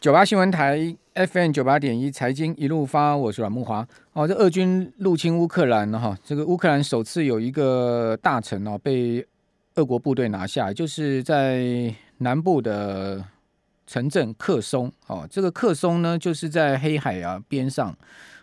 九八新闻台 FM 九八点一财经一路发，我是阮木华。哦，这俄军入侵乌克兰了哈，这个乌克兰首次有一个大城哦被俄国部队拿下，就是在南部的城镇克松。哦，这个克松呢，就是在黑海啊边上。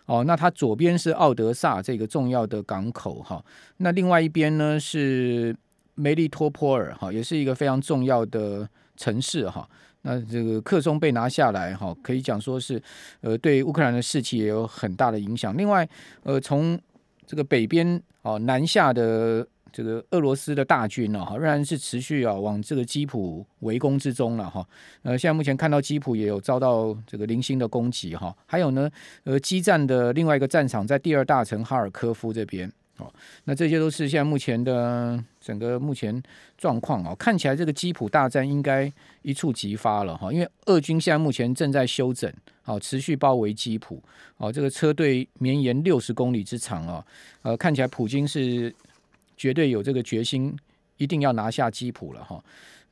哦，那它左边是奥德萨这个重要的港口哈，那另外一边呢是梅利托波尔哈，也是一个非常重要的城市哈。那这个克松被拿下来，哈，可以讲说是，呃，对乌克兰的士气也有很大的影响。另外，呃，从这个北边哦南下的这个俄罗斯的大军呢，哈，仍然是持续啊往这个基辅围攻之中了，哈。呃，现在目前看到基辅也有遭到这个零星的攻击，哈。还有呢，呃，激战的另外一个战场在第二大城哈尔科夫这边。哦，那这些都是现在目前的整个目前状况哦，看起来这个基辅大战应该一触即发了哈，因为俄军现在目前正在休整，好，持续包围基辅，哦，这个车队绵延六十公里之长啊，呃，看起来普京是绝对有这个决心，一定要拿下基辅了哈，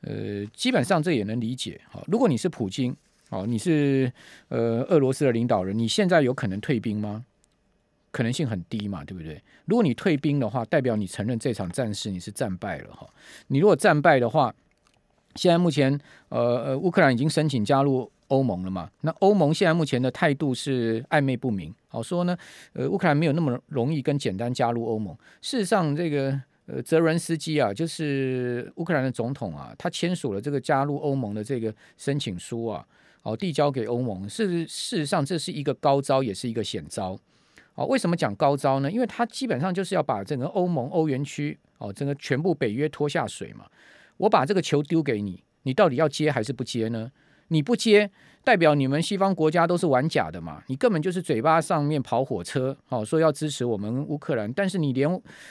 呃，基本上这也能理解哈，如果你是普京，哦，你是呃俄罗斯的领导人，你现在有可能退兵吗？可能性很低嘛，对不对？如果你退兵的话，代表你承认这场战事你是战败了哈。你如果战败的话，现在目前呃呃，乌克兰已经申请加入欧盟了嘛？那欧盟现在目前的态度是暧昧不明，好说呢，呃，乌克兰没有那么容易跟简单加入欧盟。事实上，这个呃，泽伦斯基啊，就是乌克兰的总统啊，他签署了这个加入欧盟的这个申请书啊，好递交给欧盟。事事实上，这是一个高招，也是一个险招。哦，为什么讲高招呢？因为它基本上就是要把整个欧盟、欧元区哦，整个全部北约拖下水嘛。我把这个球丢给你，你到底要接还是不接呢？你不接，代表你们西方国家都是玩假的嘛。你根本就是嘴巴上面跑火车，哦，说要支持我们乌克兰，但是你连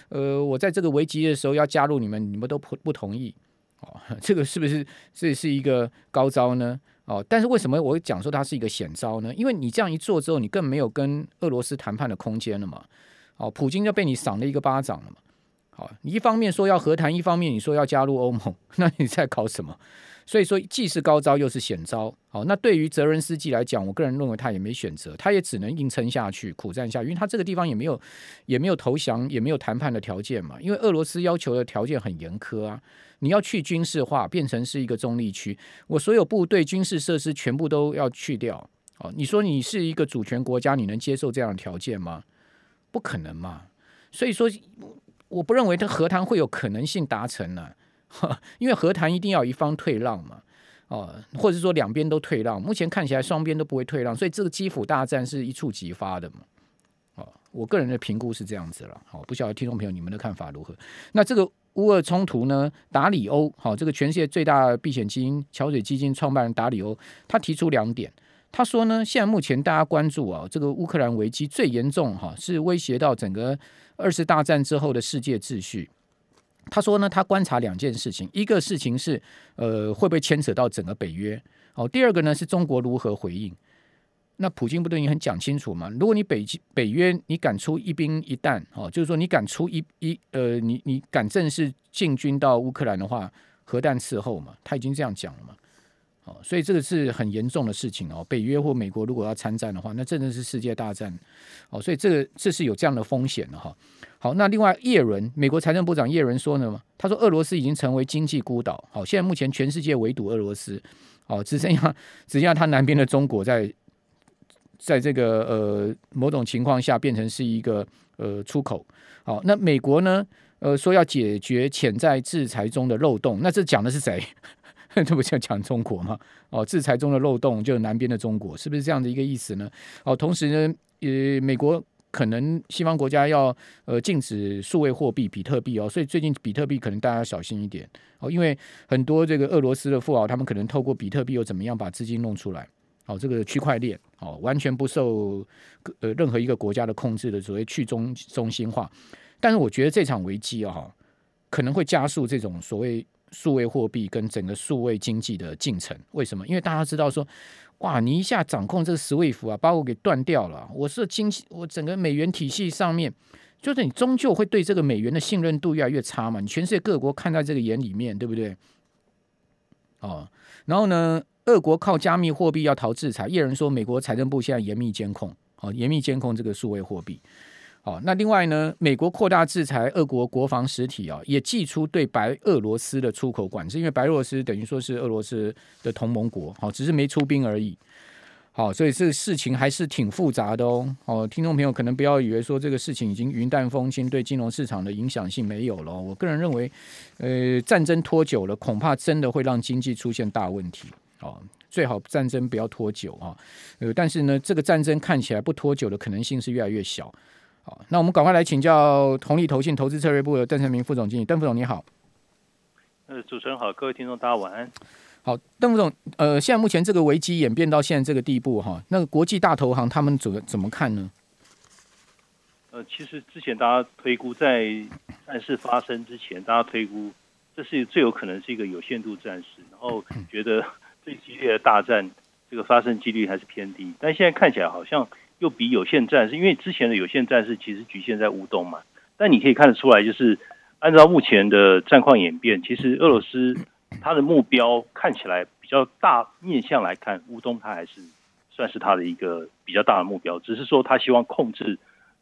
呃，我在这个危急的时候要加入你们，你们都不不同意。哦，这个是不是这是一个高招呢？哦，但是为什么我会讲说它是一个险招呢？因为你这样一做之后，你更没有跟俄罗斯谈判的空间了嘛。哦，普京就被你赏了一个巴掌了嘛。好，你一方面说要和谈，一方面你说要加入欧盟，那你在搞什么？所以说既是高招又是险招。好，那对于泽伦斯基来讲，我个人认为他也没选择，他也只能硬撑下去，苦战下，因为他这个地方也没有也没有投降，也没有谈判的条件嘛。因为俄罗斯要求的条件很严苛啊。你要去军事化，变成是一个中立区，我所有部队、军事设施全部都要去掉。哦，你说你是一个主权国家，你能接受这样的条件吗？不可能嘛。所以说，我不认为他和谈会有可能性达成呢。因为和谈一定要一方退让嘛。哦，或者说两边都退让。目前看起来双边都不会退让，所以这个基辅大战是一触即发的嘛。哦，我个人的评估是这样子了。好，不晓得听众朋友你们的看法如何？那这个。乌俄冲突呢？达里欧，好，这个全世界最大的避险基金桥水基金创办人达里欧，他提出两点。他说呢，现在目前大家关注啊，这个乌克兰危机最严重哈，是威胁到整个二次大战之后的世界秩序。他说呢，他观察两件事情，一个事情是呃会不会牵扯到整个北约，哦，第二个呢是中国如何回应。那普京不都已经很讲清楚吗？如果你北北约你敢出一兵一弹，哦，就是说你敢出一一呃，你你敢正式进军到乌克兰的话，核弹伺候嘛，他已经这样讲了嘛，哦，所以这个是很严重的事情哦。北约或美国如果要参战的话，那真的是世界大战哦，所以这个这是有这样的风险的哈。好，那另外叶伦，美国财政部长叶伦说呢，他说俄罗斯已经成为经济孤岛，好，现在目前全世界围堵俄罗斯，哦，只剩下只剩下他南边的中国在。在这个呃某种情况下变成是一个呃出口，好，那美国呢呃说要解决潜在制裁中的漏洞，那这讲的是谁？这不就讲中国吗？哦，制裁中的漏洞就是南边的中国，是不是这样的一个意思呢？哦，同时呢，呃，美国可能西方国家要呃禁止数位货币比特币哦，所以最近比特币可能大家要小心一点哦，因为很多这个俄罗斯的富豪他们可能透过比特币又怎么样把资金弄出来。哦，这个区块链哦，完全不受呃任何一个国家的控制的所谓去中中心化，但是我觉得这场危机啊，可能会加速这种所谓数位货币跟整个数位经济的进程。为什么？因为大家知道说，哇，你一下掌控这个 SWIFT 啊，把我给断掉了，我是经济，我整个美元体系上面，就是你终究会对这个美元的信任度越来越差嘛。你全世界各国看在这个眼里面，对不对？哦，然后呢？俄国靠加密货币要逃制裁，叶人说美国财政部现在严密监控，哦，严密监控这个数位货币。好，那另外呢，美国扩大制裁俄国国防实体啊，也祭出对白俄罗斯的出口管制，因为白俄罗斯等于说是俄罗斯的同盟国，好，只是没出兵而已。好，所以这个事情还是挺复杂的哦。哦，听众朋友可能不要以为说这个事情已经云淡风轻，对金融市场的影响性没有了。我个人认为，呃，战争拖久了，恐怕真的会让经济出现大问题。哦，最好战争不要拖久啊。呃，但是呢，这个战争看起来不拖久的可能性是越来越小。好，那我们赶快来请教同利投信投资策略部的邓成明副总经理，邓副总你好。呃，主持人好，各位听众大家晚安。好，邓副总，呃，现在目前这个危机演变到现在这个地步哈，那个国际大投行他们怎么怎么看呢？呃，其实之前大家推估在战事发生之前，大家推估这是最有可能是一个有限度战事，然后觉得最激烈的大战这个发生几率还是偏低，但现在看起来好像又比有限战事，因为之前的有限战事其实局限在乌东嘛，但你可以看得出来，就是按照目前的战况演变，其实俄罗斯。他的目标看起来比较大，面向来看，乌东他还是算是他的一个比较大的目标。只是说他希望控制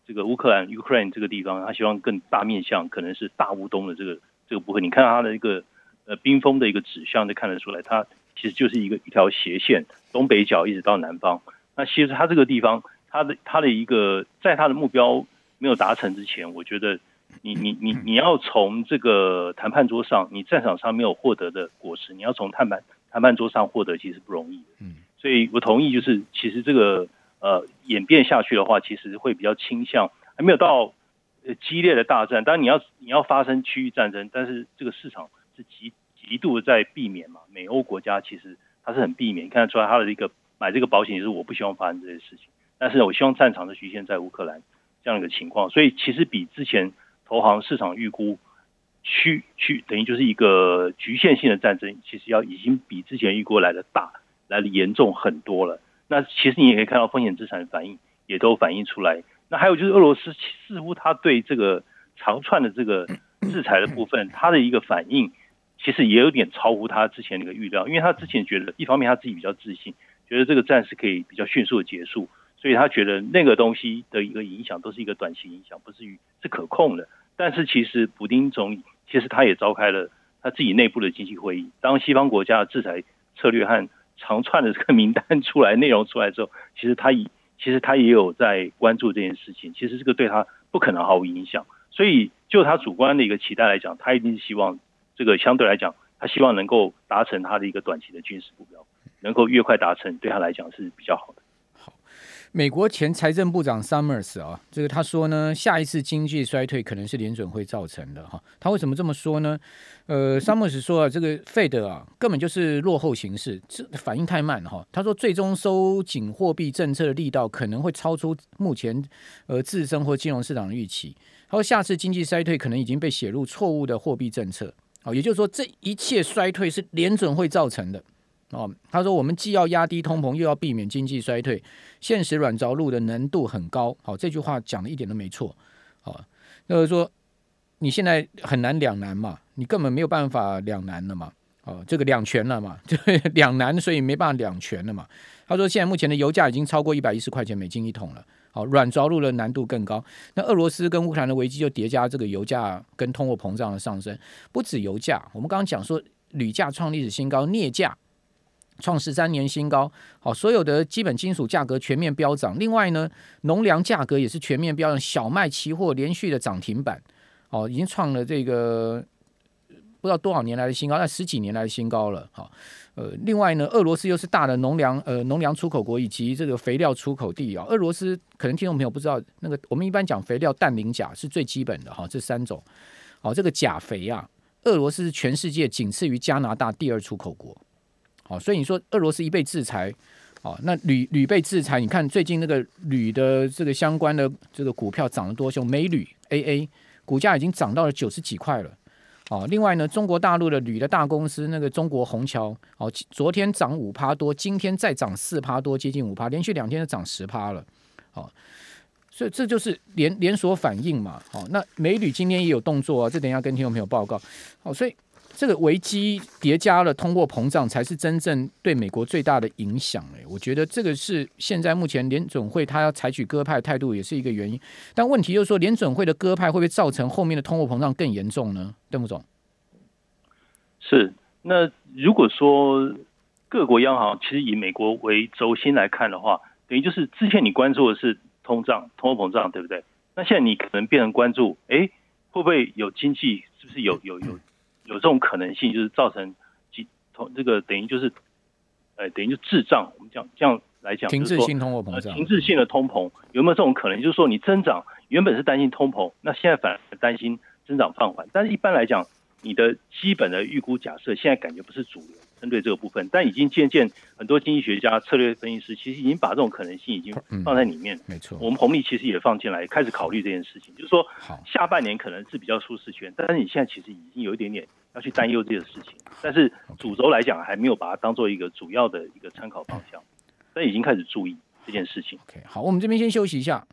这个乌克兰 Ukraine 这个地方，他希望更大面向，可能是大乌东的这个这个部分。你看他的一个呃冰封的一个指向，就看得出来，它其实就是一个一条斜线，东北角一直到南方。那其实它这个地方，他的他的一个在他的目标没有达成之前，我觉得。你你你你要从这个谈判桌上，你战场上没有获得的果实，你要从谈判谈判桌上获得，其实不容易。嗯，所以我同意，就是其实这个呃演变下去的话，其实会比较倾向还没有到呃激烈的大战。当然你要你要发生区域战争，但是这个市场是极极度的在避免嘛。美欧国家其实它是很避免，你看得出来它的一个买这个保险，就是我不希望发生这些事情。但是我希望战场是局限在乌克兰这样一个情况，所以其实比之前。投行市场预估区区等于就是一个局限性的战争，其实要已经比之前预估来的大，来的严重很多了。那其实你也可以看到风险资产的反应也都反映出来。那还有就是俄罗斯似乎他对这个长串的这个 制裁的部分，他的一个反应其实也有点超乎他之前的一个预料，因为他之前觉得一方面他自己比较自信，觉得这个战事可以比较迅速的结束。所以他觉得那个东西的一个影响都是一个短期影响，不至于是可控的。但是其实普丁总其实他也召开了他自己内部的经济会议。当西方国家的制裁策略和长串的这个名单出来、内容出来之后，其实他也其实他也有在关注这件事情。其实这个对他不可能毫无影响。所以就他主观的一个期待来讲，他一定是希望这个相对来讲，他希望能够达成他的一个短期的军事目标，能够越快达成，对他来讲是比较好的。美国前财政部长 Summers 啊，这个他说呢，下一次经济衰退可能是联准会造成的哈。他为什么这么说呢？呃，Summers 说啊，这个 Fed 啊，根本就是落后形势，这反应太慢哈。他说，最终收紧货币政策的力道可能会超出目前呃自身或金融市场的预期。他说，下次经济衰退可能已经被写入错误的货币政策。好，也就是说，这一切衰退是联准会造成的。哦，他说我们既要压低通膨，又要避免经济衰退，现实软着陆的难度很高。好，这句话讲的一点都没错。好，就是说你现在很难两难嘛，你根本没有办法两难了嘛。哦，这个两全了嘛，就 两难，所以没办法两全了嘛。他说现在目前的油价已经超过一百一十块钱美金一桶了。好，软着陆的难度更高。那俄罗斯跟乌克兰的危机就叠加这个油价跟通货膨胀的上升，不止油价，我们刚刚讲说铝价创历史新高，镍价。创十三年新高，好，所有的基本金属价格全面飙涨。另外呢，农粮价格也是全面飙涨，小麦期货连续的涨停板，哦，已经创了这个不知道多少年来的新高，那十几年来的新高了。好，呃，另外呢，俄罗斯又是大的农粮呃农粮出口国以及这个肥料出口地啊。俄罗斯可能听众朋友不知道，那个我们一般讲肥料氮磷钾是最基本的哈，这三种。好，这个钾肥啊，俄罗斯是全世界仅次于加拿大第二出口国。好，所以你说俄罗斯一被制裁，哦，那铝铝被制裁，你看最近那个铝的这个相关的这个股票涨得多凶，美铝 AA 股价已经涨到了九十几块了，哦，另外呢，中国大陆的铝的大公司那个中国宏桥，哦，昨天涨五趴多，今天再涨四趴多，接近五趴，连续两天都涨十趴了，哦，所以这就是连连锁反应嘛，哦，那美铝今天也有动作啊，这等一下跟听众朋友报告，哦，所以。这个危机叠加了通货膨胀，才是真正对美国最大的影响。哎，我觉得这个是现在目前联准会他要采取鸽派态度，也是一个原因。但问题就是说，联准会的鸽派会不会造成后面的通货膨胀更严重呢？邓副总，是。那如果说各国央行其实以美国为轴心来看的话，等于就是之前你关注的是通胀、通货膨胀，对不对？那现在你可能变成关注，哎，会不会有经济？是不是有有有有这种可能性，就是造成经通这个等于就是，呃，等于就滞胀。我们讲这样来讲，停滞性通货膨胀，停滞性的通膨有没有这种可能？就是说你增长原本是担心通膨，那现在反而担心增长放缓。但是一般来讲，你的基本的预估假设现在感觉不是主流。针对这个部分，但已经渐渐很多经济学家、策略分析师其实已经把这种可能性已经放在里面。没错，我们红利其实也放进来，开始考虑这件事情。就是说，下半年可能是比较舒适圈，但是你现在其实已经有一点点要去担忧这个事情。但是主轴来讲，还没有把它当做一个主要的一个参考方向，但已经开始注意这件事情。OK，好，我们这边先休息一下。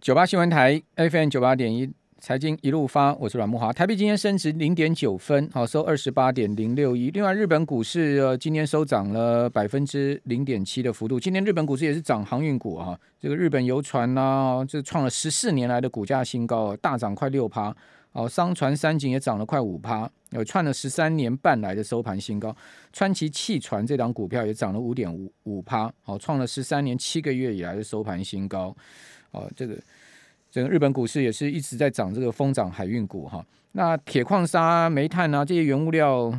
九八新闻台 FM 九八点一。财经一路发，我是阮慕华。台币今天升值零点九分，好收二十八点零六一。另外，日本股市呃今天收涨了百分之零点七的幅度。今天日本股市也是涨航运股哈，这个日本游船呐，这创了十四年来的股价新高，大涨快六趴。哦，商船三井也涨了快五趴，有创了十三年半来的收盘新高。川崎汽船这档股票也涨了五点五五趴，好创了十三年七个月以来的收盘新高。哦，这个。整个日本股市也是一直在涨，这个疯涨海运股哈。那铁矿砂、煤炭啊这些原物料，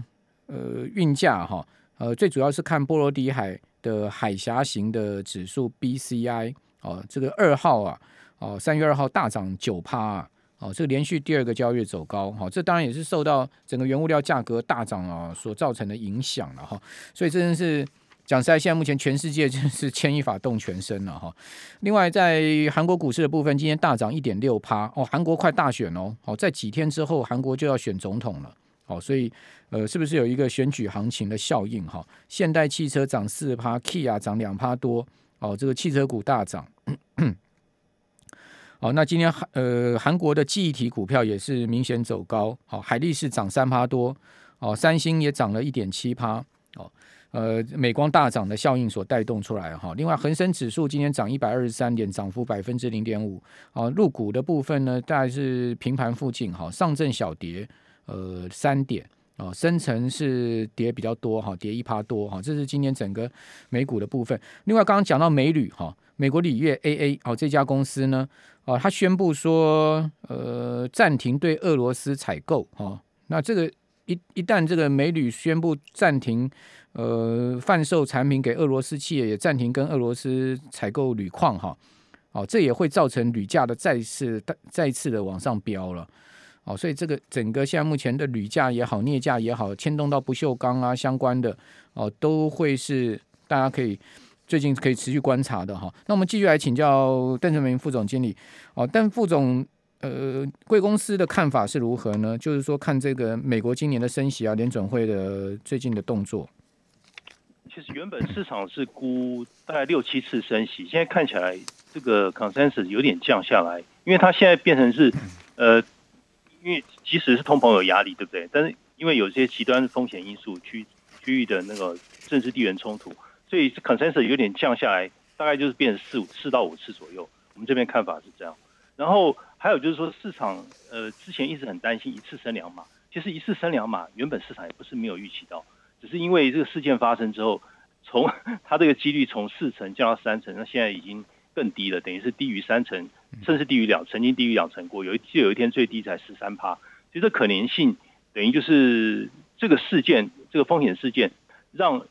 呃，运价哈，呃，最主要是看波罗的海的海峡型的指数 BCI 哦，这个二号啊，哦，三月二号大涨九趴啊，哦，这个连续第二个交易日走高，哈，这当然也是受到整个原物料价格大涨啊所造成的影响了哈。所以真的是。讲实在，现在目前全世界真是牵一发动全身了哈。另外，在韩国股市的部分，今天大涨一点六趴哦。韩国快大选哦，好，在几天之后，韩国就要选总统了，好，所以呃，是不是有一个选举行情的效应哈？现代汽车涨四趴，Kia 涨两趴多，哦，这个汽车股大涨。好，那今天韩呃韩国的记忆体股票也是明显走高，好，海力士涨三趴多，哦，三星也涨了一点七趴，哦。呃，美光大涨的效应所带动出来哈。另外，恒生指数今天涨一百二十三点，涨幅百分之零点五。啊，入股的部分呢，大概是平盘附近哈。上证小跌，呃，三点啊。深成是跌比较多哈，跌一趴多哈。这是今天整个美股的部分。另外，刚刚讲到美铝哈，美国铝业 AA 哦，这家公司呢，啊，他宣布说，呃，暂停对俄罗斯采购哈。那这个一一旦这个美铝宣布暂停。呃，贩售产品给俄罗斯企业也暂停跟俄罗斯采购铝矿哈，哦，这也会造成铝价的再次再次的往上飙了，哦，所以这个整个现在目前的铝价也好，镍价也好，牵动到不锈钢啊相关的哦，都会是大家可以最近可以持续观察的哈。那我们继续来请教邓成明副总经理哦，邓副总，呃，贵公司的看法是如何呢？就是说看这个美国今年的升息啊，联准会的最近的动作。其实原本市场是估大概六七次升息，现在看起来这个 consensus 有点降下来，因为它现在变成是，呃，因为即使是通膨有压力，对不对？但是因为有些极端风险因素，区区域的那个政治地缘冲突，所以 consensus 有点降下来，大概就是变成四五四到五次左右。我们这边看法是这样。然后还有就是说，市场呃之前一直很担心一次升两码，其实一次升两码，原本市场也不是没有预期到。只是因为这个事件发生之后，从它这个几率从四成降到三成，那现在已经更低了，等于是低于三成，甚至低于两，曾经低于两成过。有一就有一天最低才十三趴，其实这可能性等于就是这个事件，这个风险事件，让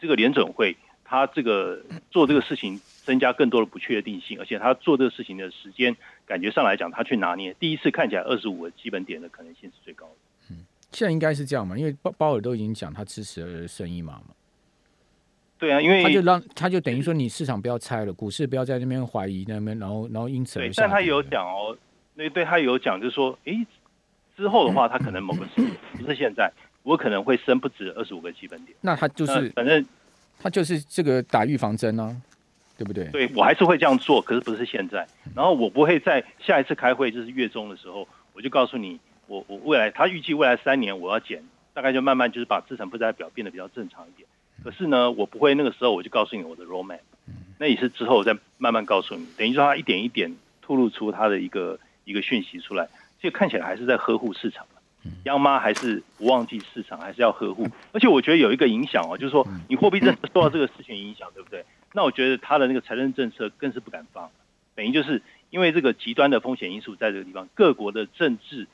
这个联准会他这个做这个事情增加更多的不确定性，而且他做这个事情的时间感觉上来讲，他去拿捏第一次看起来二十五个基本点的可能性是最高的。现在应该是这样嘛，因为鲍鲍尔都已经讲他支持了升一码嘛。对啊，因为他就让他就等于说你市场不要猜了，股市不要在那边怀疑那边，然后然后因此。但他有讲哦，那对他有讲，就是说，诶，之后的话，他可能某个时间不是现在，我可能会升不止二十五个基本点。那他就是反正他就是这个打预防针啊，对不对？对，我还是会这样做，可是不是现在。然后我不会在下一次开会，就是月中的时候，我就告诉你。我我未来他预计未来三年我要减，大概就慢慢就是把资产负债表变得比较正常一点。可是呢，我不会那个时候我就告诉你我的 roadmap，那也是之后再慢慢告诉你，等于说他一点一点透露出他的一个一个讯息出来，这个看起来还是在呵护市场。央妈还是不忘记市场，还是要呵护。而且我觉得有一个影响哦，就是说你货币政策受到这个事情影响，对不对？那我觉得他的那个财政政策更是不敢放，等于就是因为这个极端的风险因素在这个地方，各国的政治，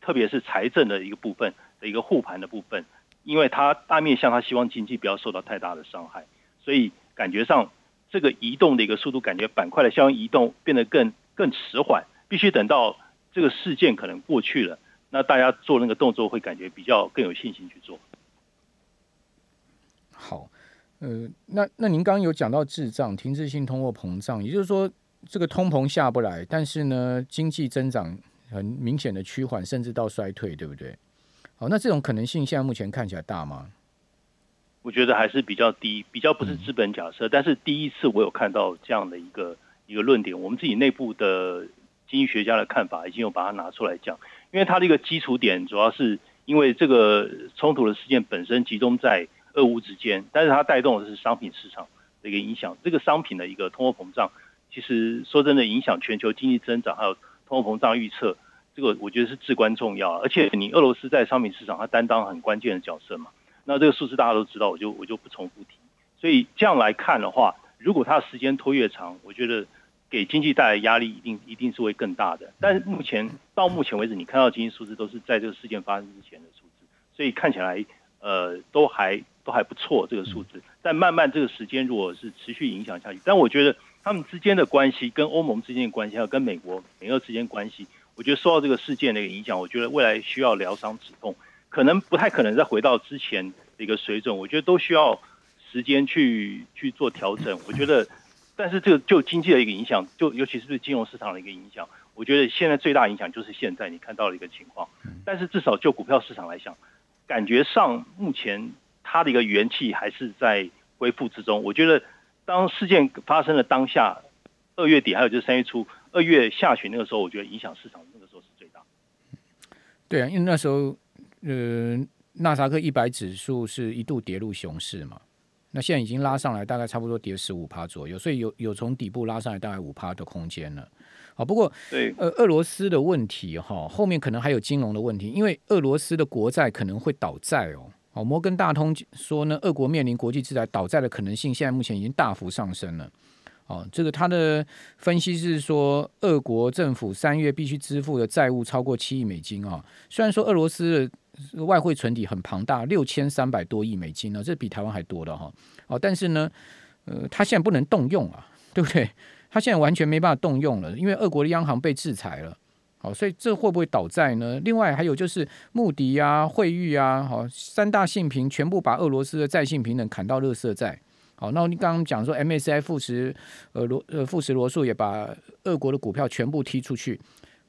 特别是财政的一个部分的一个护盘的部分，因为他大面向他希望经济不要受到太大的伤害，所以感觉上这个移动的一个速度，感觉板块的相应移动变得更更迟缓，必须等到这个事件可能过去了。那大家做那个动作会感觉比较更有信心去做。好，呃，那那您刚刚有讲到滞胀、停滞性通货膨胀，也就是说这个通膨下不来，但是呢经济增长很明显的趋缓，甚至到衰退，对不对？好，那这种可能性现在目前看起来大吗？我觉得还是比较低，比较不是资本假设，嗯、但是第一次我有看到这样的一个一个论点，我们自己内部的经济学家的看法已经有把它拿出来讲。因为它的一个基础点，主要是因为这个冲突的事件本身集中在俄乌之间，但是它带动的是商品市场的一个影响。这个商品的一个通货膨胀，其实说真的，影响全球经济增长还有通货膨胀预测，这个我觉得是至关重要。而且你俄罗斯在商品市场它担当很关键的角色嘛，那这个数字大家都知道，我就我就不重复提。所以这样来看的话，如果它的时间拖越长，我觉得。给经济带来压力一定一定是会更大的，但是目前到目前为止，你看到经济数字都是在这个事件发生之前的数字，所以看起来呃都还都还不错这个数字。但慢慢这个时间如果是持续影响下去，但我觉得他们之间的关系跟欧盟之间的关系，还有跟美国美俄之间关系，我觉得受到这个事件的一个影响，我觉得未来需要疗伤止痛，可能不太可能再回到之前的一个水准，我觉得都需要时间去去做调整，我觉得。但是这个就经济的一个影响，就尤其是对金融市场的一个影响，我觉得现在最大影响就是现在你看到的一个情况。但是至少就股票市场来讲，感觉上目前它的一个元气还是在恢复之中。我觉得当事件发生的当下，二月底还有就是三月初、二月下旬那个时候，我觉得影响市场那个时候是最大。对啊，因为那时候呃，纳斯达克一百指数是一度跌入熊市嘛。那现在已经拉上来，大概差不多跌十五趴左右，所以有有从底部拉上来大概五趴的空间了。好，不过对呃俄罗斯的问题哈，后面可能还有金融的问题，因为俄罗斯的国债可能会倒债哦。哦，摩根大通说呢，俄国面临国际制裁倒债的可能性，现在目前已经大幅上升了。哦，这个他的分析是说，俄国政府三月必须支付的债务超过七亿美金啊。虽然说俄罗斯的外汇存底很庞大，六千三百多亿美金呢，这比台湾还多的哈。哦，但是呢，呃，他现在不能动用啊，对不对？他现在完全没办法动用了，因为俄国的央行被制裁了。好，所以这会不会倒债呢？另外还有就是穆迪啊、惠誉啊，好，三大信评全部把俄罗斯的债信平等砍到垃圾债。好，那你刚刚讲说 MSCI 富时呃罗呃富时罗素也把俄国的股票全部踢出去。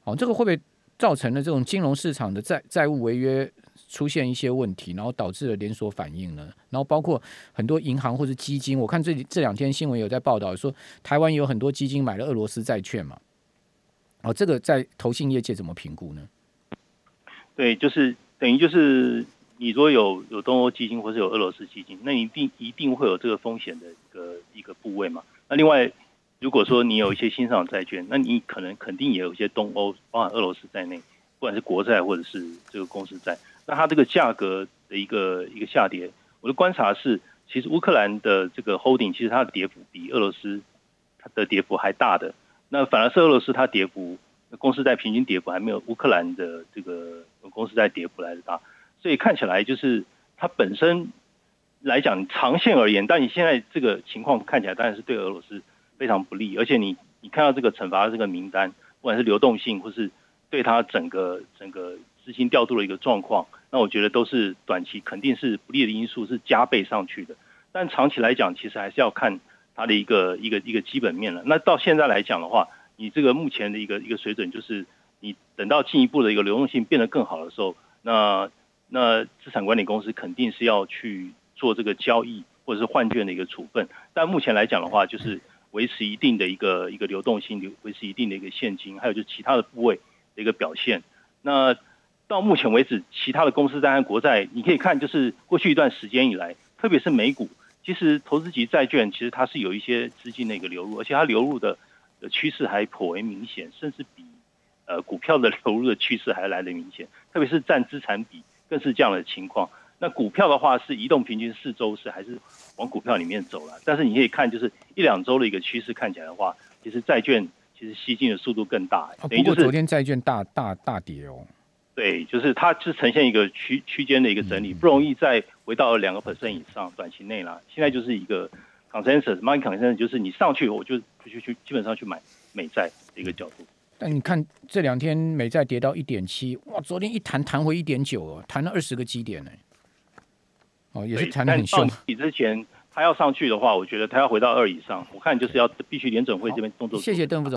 好，这个会不会？造成了这种金融市场的债债务违约出现一些问题，然后导致了连锁反应呢。然后包括很多银行或者基金，我看这这两天新闻有在报道说，台湾有很多基金买了俄罗斯债券嘛。哦，这个在投信业界怎么评估呢？对，就是等于就是你如果有有东欧基金或是有俄罗斯基金，那一定一定会有这个风险的一个一个部位嘛。那另外。如果说你有一些新上债券，那你可能肯定也有一些东欧，包含俄罗斯在内，不管是国债或者是这个公司债，那它这个价格的一个一个下跌，我的观察是，其实乌克兰的这个 holding 其实它的跌幅比俄罗斯它的跌幅还大的，那反而是俄罗斯它跌幅，公司在平均跌幅还没有乌克兰的这个公司在跌幅来的大，所以看起来就是它本身来讲长线而言，但你现在这个情况看起来当然是对俄罗斯。非常不利，而且你你看到这个惩罚的这个名单，不管是流动性或是对它整个整个资金调度的一个状况，那我觉得都是短期肯定是不利的因素是加倍上去的。但长期来讲，其实还是要看它的一个一个一个基本面了。那到现在来讲的话，你这个目前的一个一个水准，就是你等到进一步的一个流动性变得更好的时候，那那资产管理公司肯定是要去做这个交易或者是换券的一个处分。但目前来讲的话，就是。维持一定的一个一个流动性，维持一定的一个现金，还有就是其他的部位的一个表现。那到目前为止，其他的公司债和国债，你可以看，就是过去一段时间以来，特别是美股，其实投资级债券其实它是有一些资金的一个流入，而且它流入的的趋势还颇为明显，甚至比呃股票的流入的趋势还来得明显，特别是占资产比更是这样的情况。那股票的话是移动平均四周是还是往股票里面走了，但是你可以看，就是一两周的一个趋势看起来的话，其实债券其实吸金的速度更大。哦，不过昨天债券大大大跌哦。对，就是它是呈现一个区区间的一个整理，不容易再回到两个 percent 以上，短期内啦。现在就是一个 consensus，market consensus 就是你上去，我就就去基本上去买美债的一个角度。但你看这两天美债跌到一点七，哇，昨天一弹弹回一点九哦，弹了二十个基点呢。哦，也是弹得很凶。你之前它要上去的话，我觉得它要回到二以上，我看就是要必须联准会这边动作。谢谢邓副总。